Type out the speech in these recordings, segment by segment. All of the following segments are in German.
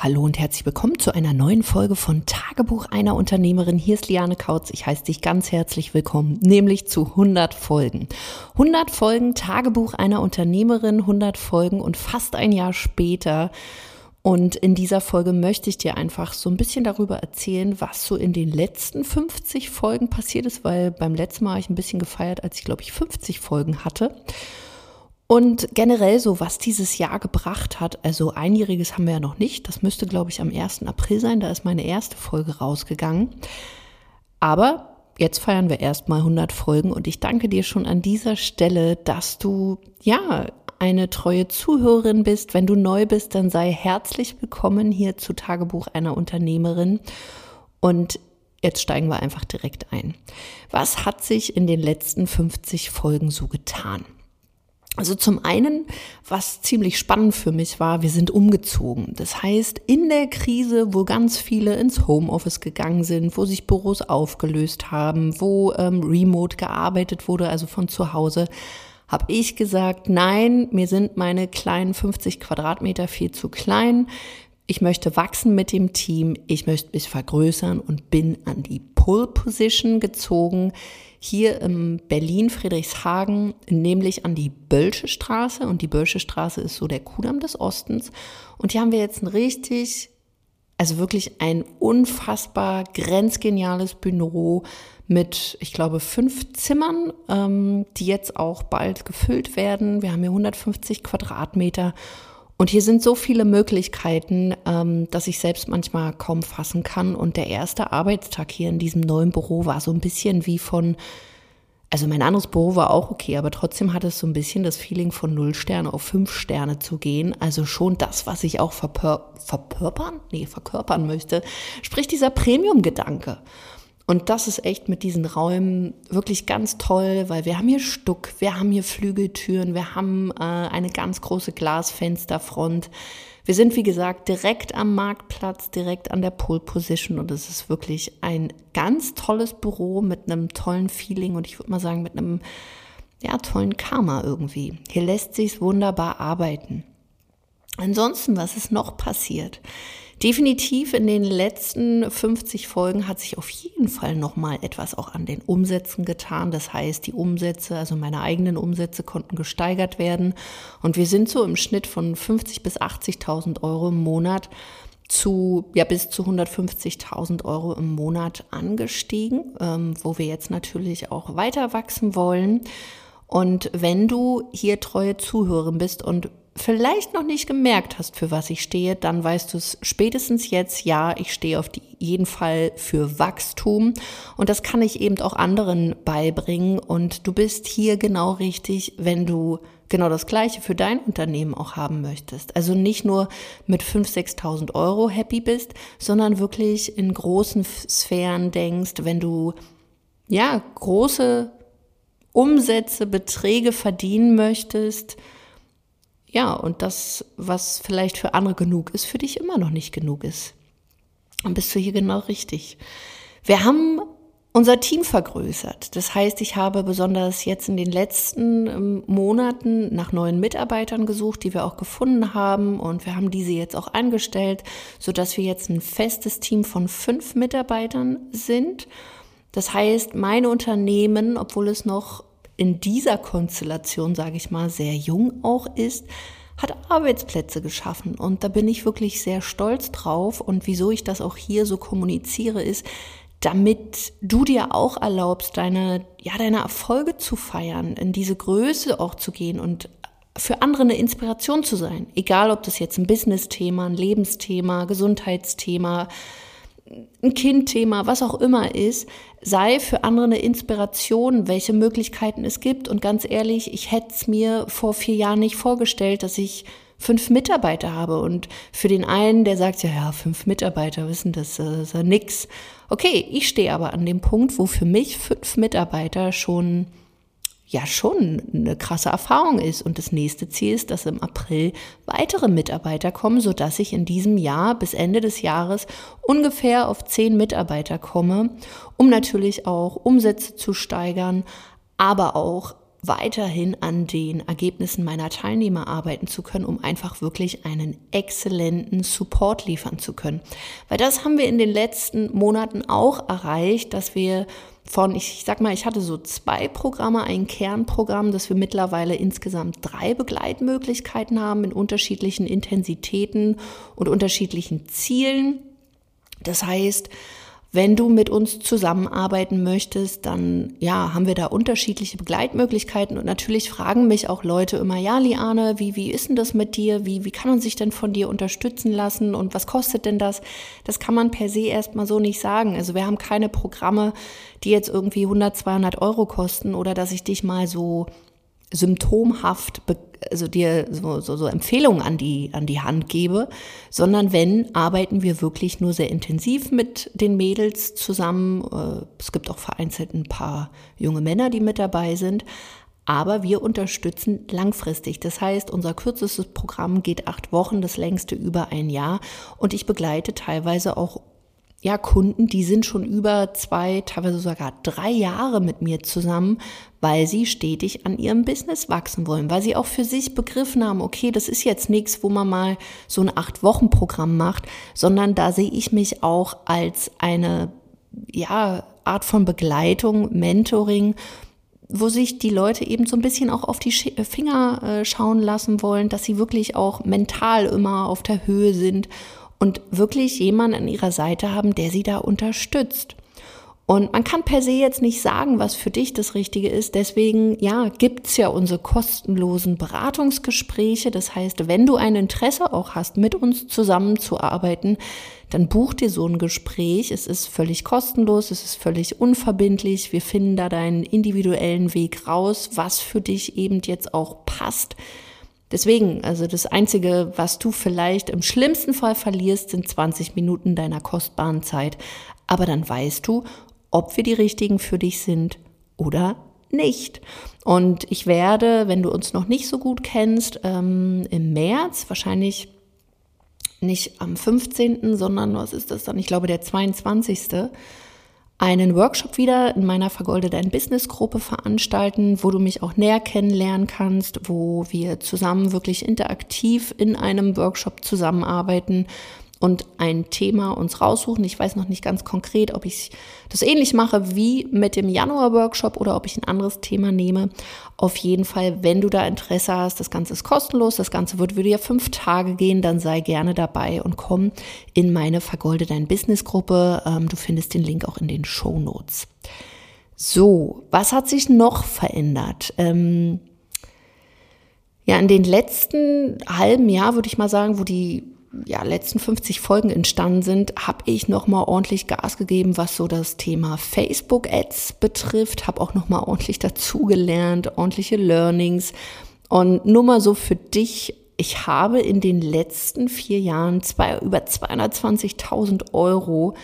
Hallo und herzlich willkommen zu einer neuen Folge von Tagebuch einer Unternehmerin. Hier ist Liane Kautz. Ich heiße dich ganz herzlich willkommen, nämlich zu 100 Folgen. 100 Folgen Tagebuch einer Unternehmerin, 100 Folgen und fast ein Jahr später. Und in dieser Folge möchte ich dir einfach so ein bisschen darüber erzählen, was so in den letzten 50 Folgen passiert ist, weil beim letzten Mal habe ich ein bisschen gefeiert, als ich glaube ich 50 Folgen hatte. Und generell so, was dieses Jahr gebracht hat, also einjähriges haben wir ja noch nicht. Das müsste, glaube ich, am 1. April sein. Da ist meine erste Folge rausgegangen. Aber jetzt feiern wir erstmal 100 Folgen und ich danke dir schon an dieser Stelle, dass du, ja, eine treue Zuhörerin bist. Wenn du neu bist, dann sei herzlich willkommen hier zu Tagebuch einer Unternehmerin. Und jetzt steigen wir einfach direkt ein. Was hat sich in den letzten 50 Folgen so getan? Also zum einen, was ziemlich spannend für mich war, wir sind umgezogen. Das heißt, in der Krise, wo ganz viele ins Homeoffice gegangen sind, wo sich Büros aufgelöst haben, wo ähm, remote gearbeitet wurde, also von zu Hause, habe ich gesagt, nein, mir sind meine kleinen 50 Quadratmeter viel zu klein. Ich möchte wachsen mit dem Team, ich möchte mich vergrößern und bin an die Pole Position gezogen hier im Berlin Friedrichshagen, nämlich an die Bölsche Straße. Und die Bölsche Straße ist so der Kudamm des Ostens. Und hier haben wir jetzt ein richtig, also wirklich ein unfassbar grenzgeniales Büro mit, ich glaube, fünf Zimmern, ähm, die jetzt auch bald gefüllt werden. Wir haben hier 150 Quadratmeter und hier sind so viele Möglichkeiten, ähm, dass ich selbst manchmal kaum fassen kann. Und der erste Arbeitstag hier in diesem neuen Büro war so ein bisschen wie von, also mein anderes Büro war auch okay, aber trotzdem hatte es so ein bisschen das Feeling von null Sterne auf fünf Sterne zu gehen. Also schon das, was ich auch verpör verpörpern, nee, verkörpern möchte, sprich dieser Premium-Gedanke. Und das ist echt mit diesen Räumen wirklich ganz toll, weil wir haben hier Stuck, wir haben hier Flügeltüren, wir haben äh, eine ganz große Glasfensterfront. Wir sind, wie gesagt, direkt am Marktplatz, direkt an der Pole Position und es ist wirklich ein ganz tolles Büro mit einem tollen Feeling und ich würde mal sagen mit einem ja, tollen Karma irgendwie. Hier lässt sich wunderbar arbeiten. Ansonsten, was ist noch passiert? Definitiv in den letzten 50 Folgen hat sich auf jeden Fall nochmal etwas auch an den Umsätzen getan. Das heißt, die Umsätze, also meine eigenen Umsätze konnten gesteigert werden. Und wir sind so im Schnitt von 50 bis 80.000 Euro im Monat zu ja bis zu 150.000 Euro im Monat angestiegen, ähm, wo wir jetzt natürlich auch weiter wachsen wollen. Und wenn du hier treue Zuhörerin bist und vielleicht noch nicht gemerkt hast, für was ich stehe, dann weißt du es spätestens jetzt, ja, ich stehe auf jeden Fall für Wachstum und das kann ich eben auch anderen beibringen und du bist hier genau richtig, wenn du genau das Gleiche für dein Unternehmen auch haben möchtest. Also nicht nur mit 5.000, 6.000 Euro happy bist, sondern wirklich in großen Sphären denkst, wenn du ja große Umsätze, Beträge verdienen möchtest, ja, und das, was vielleicht für andere genug ist, für dich immer noch nicht genug ist. Dann bist du hier genau richtig. Wir haben unser Team vergrößert. Das heißt, ich habe besonders jetzt in den letzten ähm, Monaten nach neuen Mitarbeitern gesucht, die wir auch gefunden haben. Und wir haben diese jetzt auch angestellt, sodass wir jetzt ein festes Team von fünf Mitarbeitern sind. Das heißt, mein Unternehmen, obwohl es noch in dieser Konstellation, sage ich mal, sehr jung auch ist, hat Arbeitsplätze geschaffen. Und da bin ich wirklich sehr stolz drauf. Und wieso ich das auch hier so kommuniziere, ist, damit du dir auch erlaubst, deine, ja, deine Erfolge zu feiern, in diese Größe auch zu gehen und für andere eine Inspiration zu sein. Egal, ob das jetzt ein Business-Thema, ein Lebensthema, Gesundheitsthema, ein Kindthema, was auch immer ist, sei für andere eine Inspiration, welche Möglichkeiten es gibt. Und ganz ehrlich, ich hätte es mir vor vier Jahren nicht vorgestellt, dass ich fünf Mitarbeiter habe. Und für den einen, der sagt, ja, ja, fünf Mitarbeiter, wissen das, das ist ja nix. Okay, ich stehe aber an dem Punkt, wo für mich fünf Mitarbeiter schon ja schon eine krasse Erfahrung ist. Und das nächste Ziel ist, dass im April weitere Mitarbeiter kommen, so dass ich in diesem Jahr bis Ende des Jahres ungefähr auf zehn Mitarbeiter komme, um natürlich auch Umsätze zu steigern, aber auch weiterhin an den Ergebnissen meiner Teilnehmer arbeiten zu können, um einfach wirklich einen exzellenten Support liefern zu können. Weil das haben wir in den letzten Monaten auch erreicht, dass wir von, ich sag mal, ich hatte so zwei Programme, ein Kernprogramm, dass wir mittlerweile insgesamt drei Begleitmöglichkeiten haben in unterschiedlichen Intensitäten und unterschiedlichen Zielen. Das heißt, wenn du mit uns zusammenarbeiten möchtest, dann ja, haben wir da unterschiedliche Begleitmöglichkeiten und natürlich fragen mich auch Leute immer, ja, Liane, wie, wie ist denn das mit dir? Wie, wie kann man sich denn von dir unterstützen lassen und was kostet denn das? Das kann man per se erstmal so nicht sagen. Also wir haben keine Programme, die jetzt irgendwie 100, 200 Euro kosten oder dass ich dich mal so symptomhaft, also dir so, so, so Empfehlungen an die, an die Hand gebe, sondern wenn, arbeiten wir wirklich nur sehr intensiv mit den Mädels zusammen. Äh, es gibt auch vereinzelt ein paar junge Männer, die mit dabei sind. Aber wir unterstützen langfristig. Das heißt, unser kürzestes Programm geht acht Wochen, das längste über ein Jahr. Und ich begleite teilweise auch ja, Kunden, die sind schon über zwei, teilweise sogar drei Jahre mit mir zusammen, weil sie stetig an ihrem Business wachsen wollen, weil sie auch für sich begriffen haben, okay, das ist jetzt nichts, wo man mal so ein Acht-Wochen-Programm macht, sondern da sehe ich mich auch als eine, ja, Art von Begleitung, Mentoring, wo sich die Leute eben so ein bisschen auch auf die Finger äh, schauen lassen wollen, dass sie wirklich auch mental immer auf der Höhe sind und wirklich jemanden an ihrer Seite haben, der sie da unterstützt. Und man kann per se jetzt nicht sagen, was für dich das Richtige ist. Deswegen, ja, gibt's ja unsere kostenlosen Beratungsgespräche. Das heißt, wenn du ein Interesse auch hast, mit uns zusammenzuarbeiten, dann buch dir so ein Gespräch. Es ist völlig kostenlos, es ist völlig unverbindlich. Wir finden da deinen individuellen Weg raus, was für dich eben jetzt auch passt Deswegen, also das Einzige, was du vielleicht im schlimmsten Fall verlierst, sind 20 Minuten deiner kostbaren Zeit. Aber dann weißt du, ob wir die richtigen für dich sind oder nicht. Und ich werde, wenn du uns noch nicht so gut kennst, ähm, im März, wahrscheinlich nicht am 15., sondern was ist das dann? Ich glaube, der 22 einen Workshop wieder in meiner Vergolde Dein Business Gruppe veranstalten, wo du mich auch näher kennenlernen kannst, wo wir zusammen wirklich interaktiv in einem Workshop zusammenarbeiten und ein Thema uns raussuchen. Ich weiß noch nicht ganz konkret, ob ich das ähnlich mache wie mit dem Januar-Workshop oder ob ich ein anderes Thema nehme. Auf jeden Fall, wenn du da Interesse hast, das Ganze ist kostenlos, das Ganze wird ja fünf Tage gehen, dann sei gerne dabei und komm in meine Vergolde dein Business-Gruppe. Ähm, du findest den Link auch in den Show Notes. So, was hat sich noch verändert? Ähm, ja, in den letzten halben Jahr würde ich mal sagen, wo die ja, letzten 50 Folgen entstanden sind, habe ich nochmal ordentlich Gas gegeben, was so das Thema Facebook-Ads betrifft, habe auch nochmal ordentlich dazugelernt, ordentliche Learnings. Und nur mal so für dich, ich habe in den letzten vier Jahren zwei, über 220.000 Euro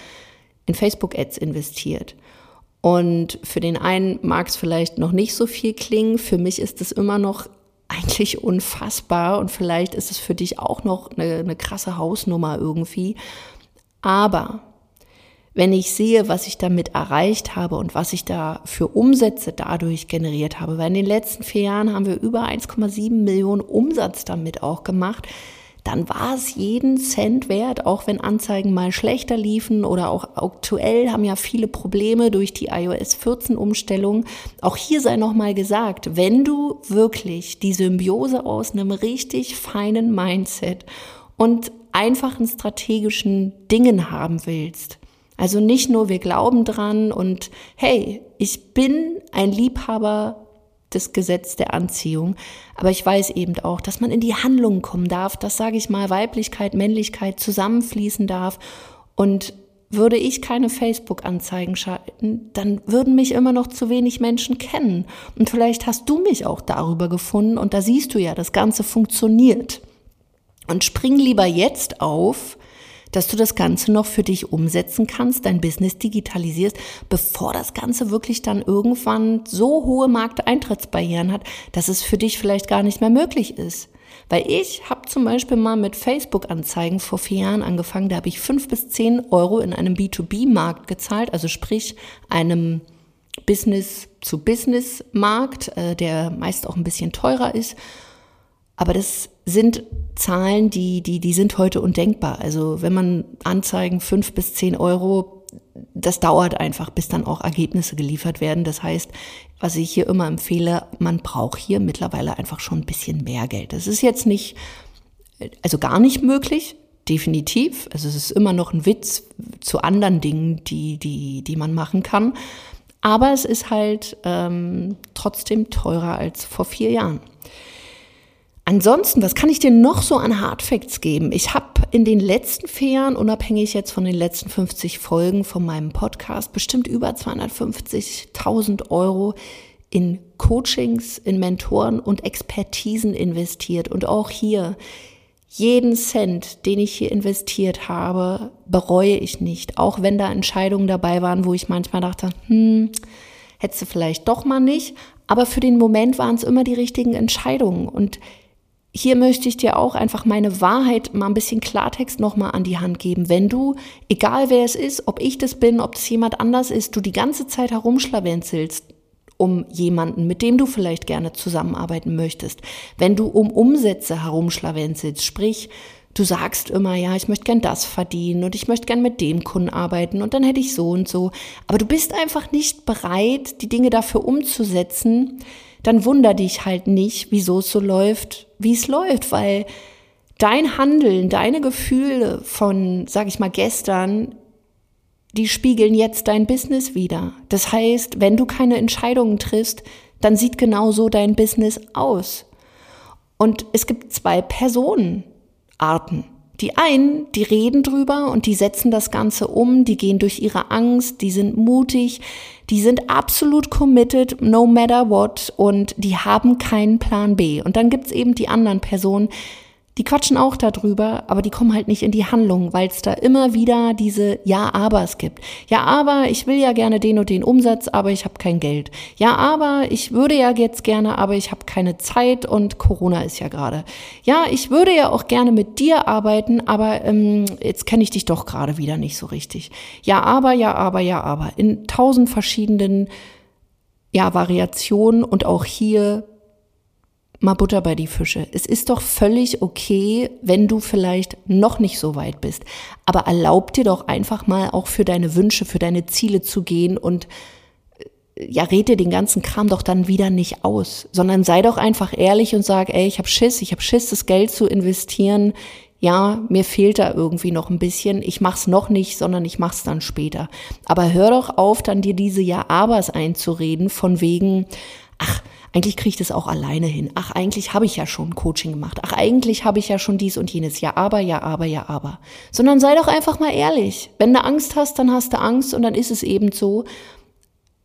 in Facebook-Ads investiert. Und für den einen mag es vielleicht noch nicht so viel klingen, für mich ist es immer noch eigentlich unfassbar und vielleicht ist es für dich auch noch eine, eine krasse Hausnummer irgendwie. Aber wenn ich sehe, was ich damit erreicht habe und was ich da für Umsätze dadurch generiert habe, weil in den letzten vier Jahren haben wir über 1,7 Millionen Umsatz damit auch gemacht, dann war es jeden Cent wert, auch wenn Anzeigen mal schlechter liefen oder auch aktuell haben ja viele Probleme durch die iOS 14 Umstellung. Auch hier sei nochmal gesagt, wenn du wirklich die Symbiose aus einem richtig feinen Mindset und einfachen strategischen Dingen haben willst, also nicht nur wir glauben dran und hey, ich bin ein Liebhaber das Gesetz der Anziehung. Aber ich weiß eben auch, dass man in die Handlung kommen darf, dass, sage ich mal, Weiblichkeit, Männlichkeit zusammenfließen darf. Und würde ich keine Facebook-Anzeigen schalten, dann würden mich immer noch zu wenig Menschen kennen. Und vielleicht hast du mich auch darüber gefunden und da siehst du ja, das Ganze funktioniert. Und spring lieber jetzt auf, dass du das Ganze noch für dich umsetzen kannst, dein Business digitalisierst, bevor das Ganze wirklich dann irgendwann so hohe Markteintrittsbarrieren hat, dass es für dich vielleicht gar nicht mehr möglich ist. Weil ich habe zum Beispiel mal mit Facebook-Anzeigen vor vier Jahren angefangen, da habe ich fünf bis zehn Euro in einem B2B-Markt gezahlt, also sprich einem Business-zu-Business-Markt, äh, der meist auch ein bisschen teurer ist. Aber das sind Zahlen, die, die, die sind heute undenkbar. Also wenn man Anzeigen fünf bis zehn Euro, das dauert einfach, bis dann auch Ergebnisse geliefert werden. Das heißt, was ich hier immer empfehle, man braucht hier mittlerweile einfach schon ein bisschen mehr Geld. Das ist jetzt nicht, also gar nicht möglich, definitiv. Also es ist immer noch ein Witz zu anderen Dingen, die, die, die man machen kann. Aber es ist halt ähm, trotzdem teurer als vor vier Jahren. Ansonsten, was kann ich dir noch so an Hardfacts geben? Ich habe in den letzten vier Jahren, unabhängig jetzt von den letzten 50 Folgen von meinem Podcast, bestimmt über 250.000 Euro in Coachings, in Mentoren und Expertisen investiert. Und auch hier, jeden Cent, den ich hier investiert habe, bereue ich nicht. Auch wenn da Entscheidungen dabei waren, wo ich manchmal dachte, hm, hättest du vielleicht doch mal nicht. Aber für den Moment waren es immer die richtigen Entscheidungen. Und hier möchte ich dir auch einfach meine Wahrheit mal ein bisschen Klartext nochmal an die Hand geben. Wenn du, egal wer es ist, ob ich das bin, ob es jemand anders ist, du die ganze Zeit herumschlawenzelst um jemanden, mit dem du vielleicht gerne zusammenarbeiten möchtest. Wenn du um Umsätze herumschlawenzelst, sprich, du sagst immer, ja, ich möchte gern das verdienen und ich möchte gern mit dem Kunden arbeiten und dann hätte ich so und so. Aber du bist einfach nicht bereit, die Dinge dafür umzusetzen, dann wunder dich halt nicht, wieso es so läuft, wie es läuft, weil dein Handeln, deine Gefühle von, sag ich mal, gestern, die spiegeln jetzt dein Business wieder. Das heißt, wenn du keine Entscheidungen triffst, dann sieht genau so dein Business aus. Und es gibt zwei Personenarten. Die einen, die reden drüber und die setzen das Ganze um, die gehen durch ihre Angst, die sind mutig, die sind absolut committed, no matter what, und die haben keinen Plan B. Und dann gibt's eben die anderen Personen, die quatschen auch darüber, aber die kommen halt nicht in die Handlung, weil es da immer wieder diese Ja-Abers gibt. Ja, aber ich will ja gerne den und den Umsatz, aber ich habe kein Geld. Ja, aber ich würde ja jetzt gerne, aber ich habe keine Zeit und Corona ist ja gerade. Ja, ich würde ja auch gerne mit dir arbeiten, aber ähm, jetzt kenne ich dich doch gerade wieder nicht so richtig. Ja, aber, ja, aber, ja, aber. In tausend verschiedenen ja, Variationen und auch hier mal Butter bei die Fische. Es ist doch völlig okay, wenn du vielleicht noch nicht so weit bist. Aber erlaub dir doch einfach mal auch für deine Wünsche, für deine Ziele zu gehen und äh, ja, red dir den ganzen Kram doch dann wieder nicht aus, sondern sei doch einfach ehrlich und sag, ey, ich hab Schiss, ich hab Schiss, das Geld zu investieren. Ja, mir fehlt da irgendwie noch ein bisschen. Ich mach's noch nicht, sondern ich mach's dann später. Aber hör doch auf, dann dir diese Ja-Abers einzureden, von wegen, ach, eigentlich kriege ich das auch alleine hin. Ach, eigentlich habe ich ja schon Coaching gemacht. Ach, eigentlich habe ich ja schon dies und jenes. Ja, aber, ja, aber, ja, aber. Sondern sei doch einfach mal ehrlich. Wenn du Angst hast, dann hast du Angst und dann ist es eben so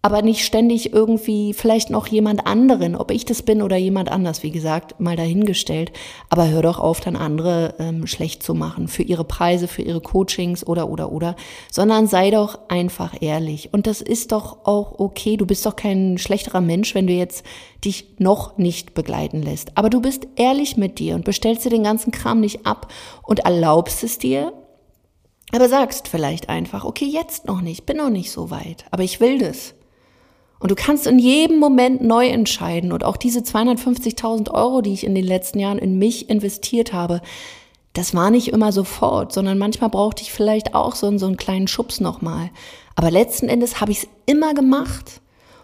aber nicht ständig irgendwie vielleicht noch jemand anderen, ob ich das bin oder jemand anders, wie gesagt, mal dahingestellt. Aber hör doch auf, dann andere ähm, schlecht zu machen für ihre Preise, für ihre Coachings oder oder oder, sondern sei doch einfach ehrlich. Und das ist doch auch okay. Du bist doch kein schlechterer Mensch, wenn du jetzt dich noch nicht begleiten lässt. Aber du bist ehrlich mit dir und bestellst dir den ganzen Kram nicht ab und erlaubst es dir, aber sagst vielleicht einfach, okay, jetzt noch nicht, bin noch nicht so weit, aber ich will das. Und du kannst in jedem Moment neu entscheiden. Und auch diese 250.000 Euro, die ich in den letzten Jahren in mich investiert habe, das war nicht immer sofort, sondern manchmal brauchte ich vielleicht auch so, so einen kleinen Schubs nochmal. Aber letzten Endes habe ich es immer gemacht.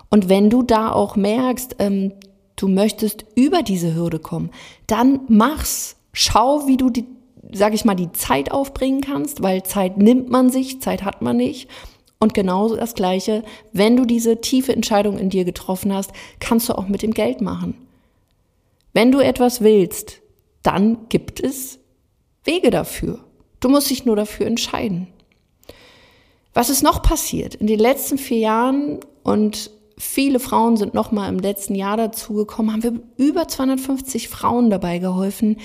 Und wenn du da auch merkst, ähm, du möchtest über diese Hürde kommen, dann mach's. Schau, wie du die, sag ich mal, die Zeit aufbringen kannst, weil Zeit nimmt man sich, Zeit hat man nicht. Und genauso das Gleiche, wenn du diese tiefe Entscheidung in dir getroffen hast, kannst du auch mit dem Geld machen. Wenn du etwas willst, dann gibt es Wege dafür. Du musst dich nur dafür entscheiden. Was ist noch passiert? In den letzten vier Jahren und viele Frauen sind noch mal im letzten Jahr dazugekommen, haben wir über 250 Frauen dabei geholfen,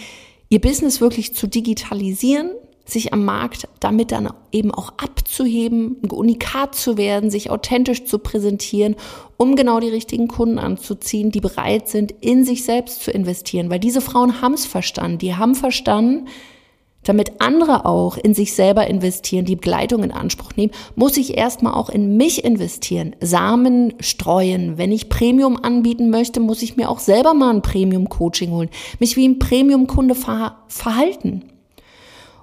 ihr Business wirklich zu digitalisieren, sich am Markt damit dann eben auch abzuheben, Unikat zu werden, sich authentisch zu präsentieren, um genau die richtigen Kunden anzuziehen, die bereit sind, in sich selbst zu investieren. Weil diese Frauen haben es verstanden. Die haben verstanden, damit andere auch in sich selber investieren, die Begleitung in Anspruch nehmen, muss ich erstmal auch in mich investieren, Samen streuen. Wenn ich Premium anbieten möchte, muss ich mir auch selber mal ein Premium-Coaching holen, mich wie ein Premium-Kunde ver verhalten.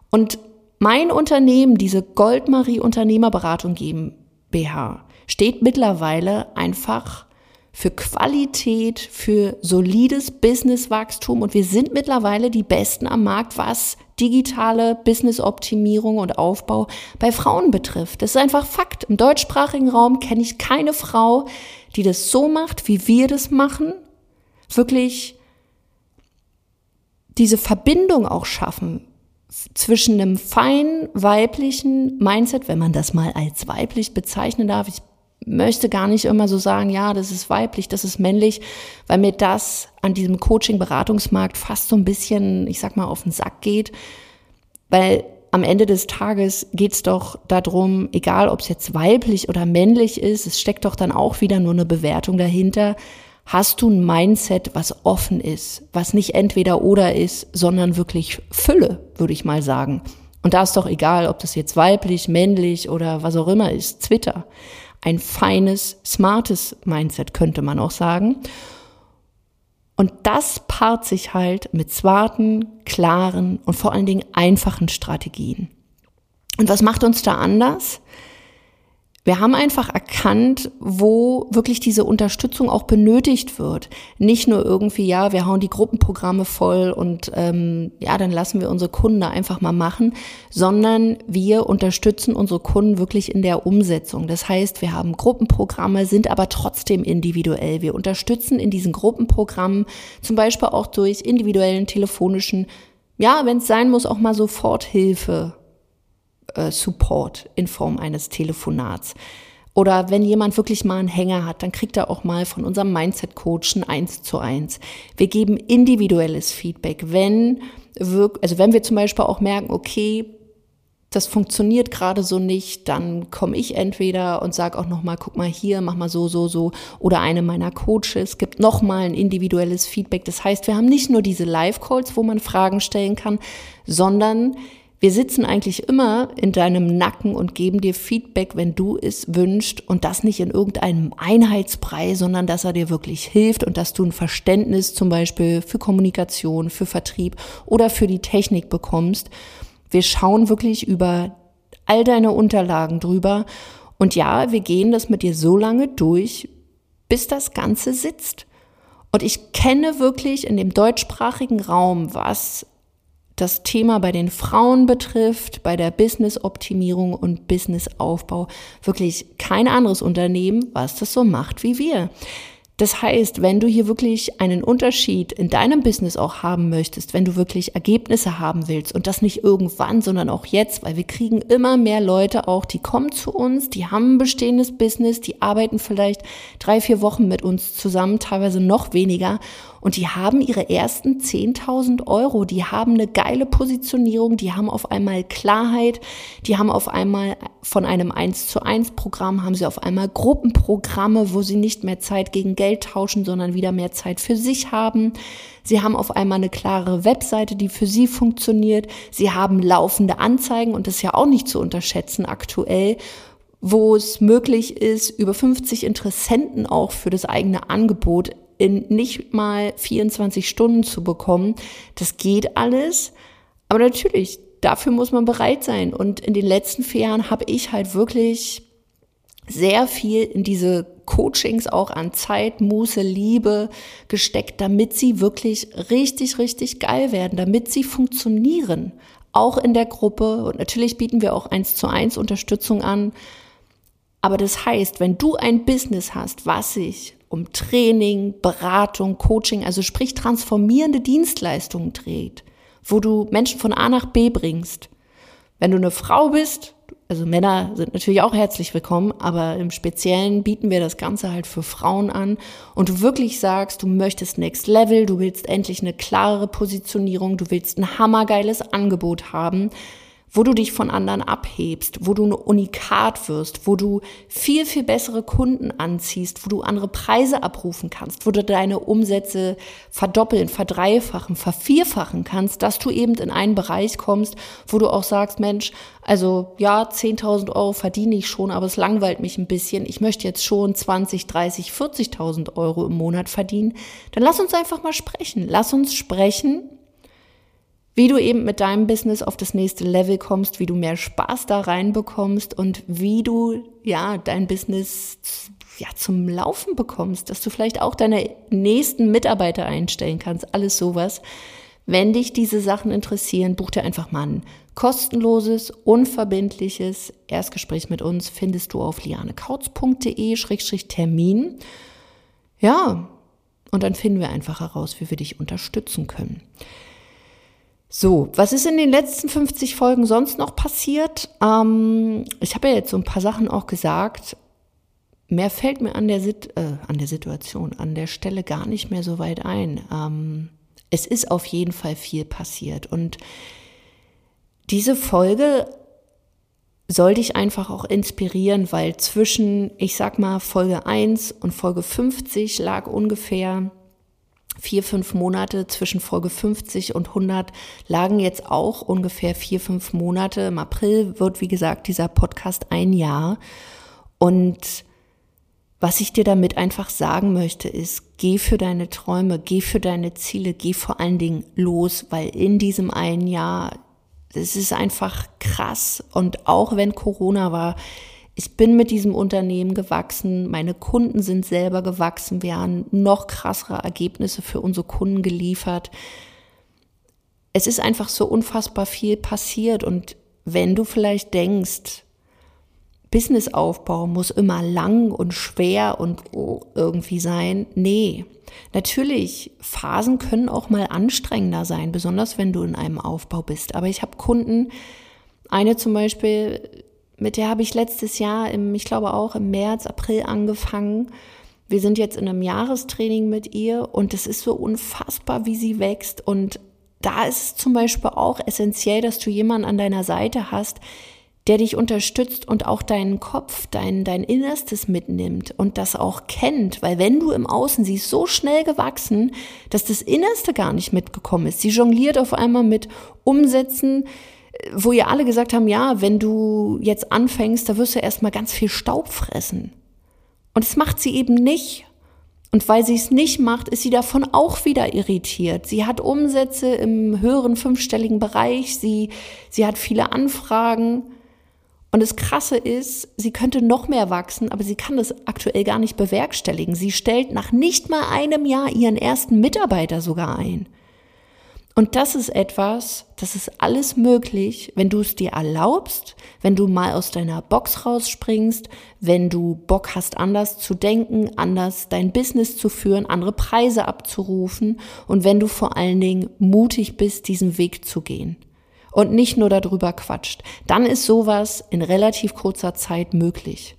Und mein Unternehmen, diese Goldmarie Unternehmerberatung GmbH, steht mittlerweile einfach für Qualität, für solides Businesswachstum und wir sind mittlerweile die Besten am Markt, was digitale Businessoptimierung und Aufbau bei Frauen betrifft. Das ist einfach Fakt. Im deutschsprachigen Raum kenne ich keine Frau, die das so macht, wie wir das machen. Wirklich diese Verbindung auch schaffen zwischen einem fein weiblichen Mindset, wenn man das mal als weiblich bezeichnen darf. Ich möchte gar nicht immer so sagen, ja, das ist weiblich, das ist männlich, weil mir das an diesem Coaching-Beratungsmarkt fast so ein bisschen, ich sag mal, auf den Sack geht, weil am Ende des Tages geht's doch darum, egal ob es jetzt weiblich oder männlich ist, es steckt doch dann auch wieder nur eine Bewertung dahinter. Hast du ein Mindset, was offen ist, was nicht entweder oder ist, sondern wirklich Fülle, würde ich mal sagen. Und da ist doch egal, ob das jetzt weiblich, männlich oder was auch immer ist, Twitter ein feines, smartes Mindset, könnte man auch sagen. Und das paart sich halt mit smarten, klaren und vor allen Dingen einfachen Strategien. Und was macht uns da anders? Wir haben einfach erkannt, wo wirklich diese Unterstützung auch benötigt wird. Nicht nur irgendwie, ja, wir hauen die Gruppenprogramme voll und ähm, ja, dann lassen wir unsere Kunden da einfach mal machen, sondern wir unterstützen unsere Kunden wirklich in der Umsetzung. Das heißt, wir haben Gruppenprogramme, sind aber trotzdem individuell. Wir unterstützen in diesen Gruppenprogrammen zum Beispiel auch durch individuellen telefonischen, ja, wenn es sein muss, auch mal Soforthilfe äh, Support in Form eines Telefonats. Oder wenn jemand wirklich mal einen Hänger hat, dann kriegt er auch mal von unserem Mindset-Coach ein Eins zu eins. Wir geben individuelles Feedback. Wenn wir, also wenn wir zum Beispiel auch merken, okay, das funktioniert gerade so nicht, dann komme ich entweder und sage auch nochmal, guck mal hier, mach mal so, so, so. Oder eine meiner Coaches gibt nochmal ein individuelles Feedback. Das heißt, wir haben nicht nur diese Live-Calls, wo man Fragen stellen kann, sondern wir sitzen eigentlich immer in deinem Nacken und geben dir Feedback, wenn du es wünschst und das nicht in irgendeinem Einheitsbrei, sondern dass er dir wirklich hilft und dass du ein Verständnis zum Beispiel für Kommunikation, für Vertrieb oder für die Technik bekommst. Wir schauen wirklich über all deine Unterlagen drüber und ja, wir gehen das mit dir so lange durch, bis das Ganze sitzt. Und ich kenne wirklich in dem deutschsprachigen Raum, was das Thema bei den Frauen betrifft, bei der Business-Optimierung und Business-Aufbau, wirklich kein anderes Unternehmen, was das so macht wie wir. Das heißt, wenn du hier wirklich einen Unterschied in deinem Business auch haben möchtest, wenn du wirklich Ergebnisse haben willst und das nicht irgendwann, sondern auch jetzt, weil wir kriegen immer mehr Leute auch, die kommen zu uns, die haben ein bestehendes Business, die arbeiten vielleicht drei, vier Wochen mit uns zusammen, teilweise noch weniger und die haben ihre ersten 10.000 Euro, die haben eine geile Positionierung, die haben auf einmal Klarheit, die haben auf einmal von einem 1 zu 1 Programm, haben sie auf einmal Gruppenprogramme, wo sie nicht mehr Zeit gegen Geld tauschen, sondern wieder mehr Zeit für sich haben. Sie haben auf einmal eine klare Webseite, die für sie funktioniert. Sie haben laufende Anzeigen und das ist ja auch nicht zu unterschätzen aktuell wo es möglich ist, über 50 Interessenten auch für das eigene Angebot in nicht mal 24 Stunden zu bekommen. Das geht alles. Aber natürlich, dafür muss man bereit sein. Und in den letzten vier Jahren habe ich halt wirklich sehr viel in diese Coachings auch an Zeit, Muße, Liebe gesteckt, damit sie wirklich richtig, richtig geil werden, damit sie funktionieren. Auch in der Gruppe. Und natürlich bieten wir auch eins zu eins Unterstützung an. Aber das heißt, wenn du ein Business hast, was sich um Training, Beratung, Coaching, also sprich transformierende Dienstleistungen dreht, wo du Menschen von A nach B bringst. Wenn du eine Frau bist, also Männer sind natürlich auch herzlich willkommen, aber im Speziellen bieten wir das Ganze halt für Frauen an und du wirklich sagst, du möchtest Next Level, du willst endlich eine klarere Positionierung, du willst ein hammergeiles Angebot haben, wo du dich von anderen abhebst, wo du ein Unikat wirst, wo du viel, viel bessere Kunden anziehst, wo du andere Preise abrufen kannst, wo du deine Umsätze verdoppeln, verdreifachen, vervierfachen kannst, dass du eben in einen Bereich kommst, wo du auch sagst, Mensch, also ja, 10.000 Euro verdiene ich schon, aber es langweilt mich ein bisschen. Ich möchte jetzt schon 20, 30, 40.000 Euro im Monat verdienen. Dann lass uns einfach mal sprechen. Lass uns sprechen wie du eben mit deinem Business auf das nächste Level kommst, wie du mehr Spaß da reinbekommst und wie du ja dein Business ja zum Laufen bekommst, dass du vielleicht auch deine nächsten Mitarbeiter einstellen kannst, alles sowas. Wenn dich diese Sachen interessieren, buch dir einfach mal ein kostenloses, unverbindliches Erstgespräch mit uns findest du auf lianekautz.de-termin. Ja, und dann finden wir einfach heraus, wie wir dich unterstützen können. So, was ist in den letzten 50 Folgen sonst noch passiert? Ähm, ich habe ja jetzt so ein paar Sachen auch gesagt. Mehr fällt mir an der, Sit äh, an der Situation, an der Stelle gar nicht mehr so weit ein. Ähm, es ist auf jeden Fall viel passiert. Und diese Folge soll dich einfach auch inspirieren, weil zwischen, ich sag mal, Folge 1 und Folge 50 lag ungefähr vier, fünf Monate zwischen Folge 50 und 100 lagen jetzt auch ungefähr vier, fünf Monate. Im April wird, wie gesagt, dieser Podcast ein Jahr. Und was ich dir damit einfach sagen möchte, ist, geh für deine Träume, geh für deine Ziele, geh vor allen Dingen los, weil in diesem einen Jahr, es ist einfach krass. Und auch wenn Corona war, ich bin mit diesem Unternehmen gewachsen, meine Kunden sind selber gewachsen, wir haben noch krassere Ergebnisse für unsere Kunden geliefert. Es ist einfach so unfassbar viel passiert und wenn du vielleicht denkst, Businessaufbau muss immer lang und schwer und irgendwie sein. Nee, natürlich, Phasen können auch mal anstrengender sein, besonders wenn du in einem Aufbau bist. Aber ich habe Kunden, eine zum Beispiel, mit der habe ich letztes Jahr, im, ich glaube auch im März, April angefangen. Wir sind jetzt in einem Jahrestraining mit ihr und es ist so unfassbar, wie sie wächst. Und da ist es zum Beispiel auch essentiell, dass du jemanden an deiner Seite hast, der dich unterstützt und auch deinen Kopf, dein, dein Innerstes mitnimmt und das auch kennt. Weil wenn du im Außen, sie ist so schnell gewachsen, dass das Innerste gar nicht mitgekommen ist. Sie jongliert auf einmal mit Umsätzen, wo ihr alle gesagt haben, ja, wenn du jetzt anfängst, da wirst du erstmal ganz viel Staub fressen. Und das macht sie eben nicht. Und weil sie es nicht macht, ist sie davon auch wieder irritiert. Sie hat Umsätze im höheren fünfstelligen Bereich, sie, sie hat viele Anfragen. Und das Krasse ist, sie könnte noch mehr wachsen, aber sie kann das aktuell gar nicht bewerkstelligen. Sie stellt nach nicht mal einem Jahr ihren ersten Mitarbeiter sogar ein. Und das ist etwas, das ist alles möglich, wenn du es dir erlaubst, wenn du mal aus deiner Box rausspringst, wenn du Bock hast, anders zu denken, anders dein Business zu führen, andere Preise abzurufen und wenn du vor allen Dingen mutig bist, diesen Weg zu gehen und nicht nur darüber quatscht. Dann ist sowas in relativ kurzer Zeit möglich.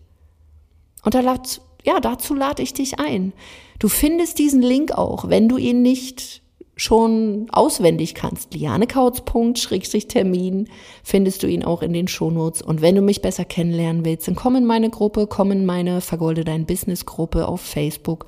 Und da ja, dazu lade ich dich ein. Du findest diesen Link auch, wenn du ihn nicht schon auswendig kannst. lianekautz.termin findest du ihn auch in den Shownotes. Und wenn du mich besser kennenlernen willst, dann komm in meine Gruppe, komm in meine Vergolde dein Business Gruppe auf Facebook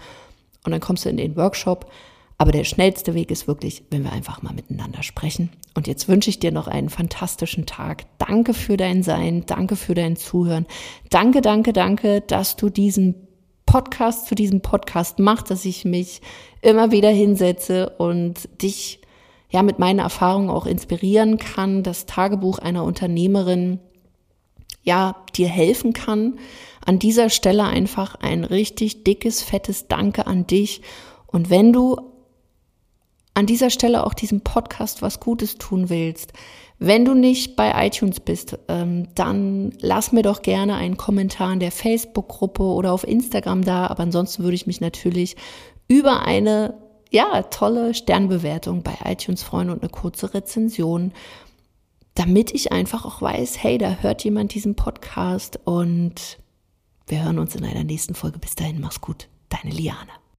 und dann kommst du in den Workshop. Aber der schnellste Weg ist wirklich, wenn wir einfach mal miteinander sprechen. Und jetzt wünsche ich dir noch einen fantastischen Tag. Danke für dein Sein, danke für dein Zuhören. Danke, danke, danke, dass du diesen Podcast zu diesem Podcast macht, dass ich mich immer wieder hinsetze und dich ja mit meinen Erfahrungen auch inspirieren kann, das Tagebuch einer Unternehmerin ja dir helfen kann. An dieser Stelle einfach ein richtig dickes, fettes Danke an dich. Und wenn du an dieser Stelle auch diesem Podcast was Gutes tun willst, wenn du nicht bei iTunes bist, ähm, dann lass mir doch gerne einen Kommentar in der Facebook-Gruppe oder auf Instagram da. Aber ansonsten würde ich mich natürlich über eine ja, tolle Sternbewertung bei iTunes freuen und eine kurze Rezension, damit ich einfach auch weiß, hey, da hört jemand diesen Podcast und wir hören uns in einer nächsten Folge. Bis dahin, mach's gut. Deine Liane.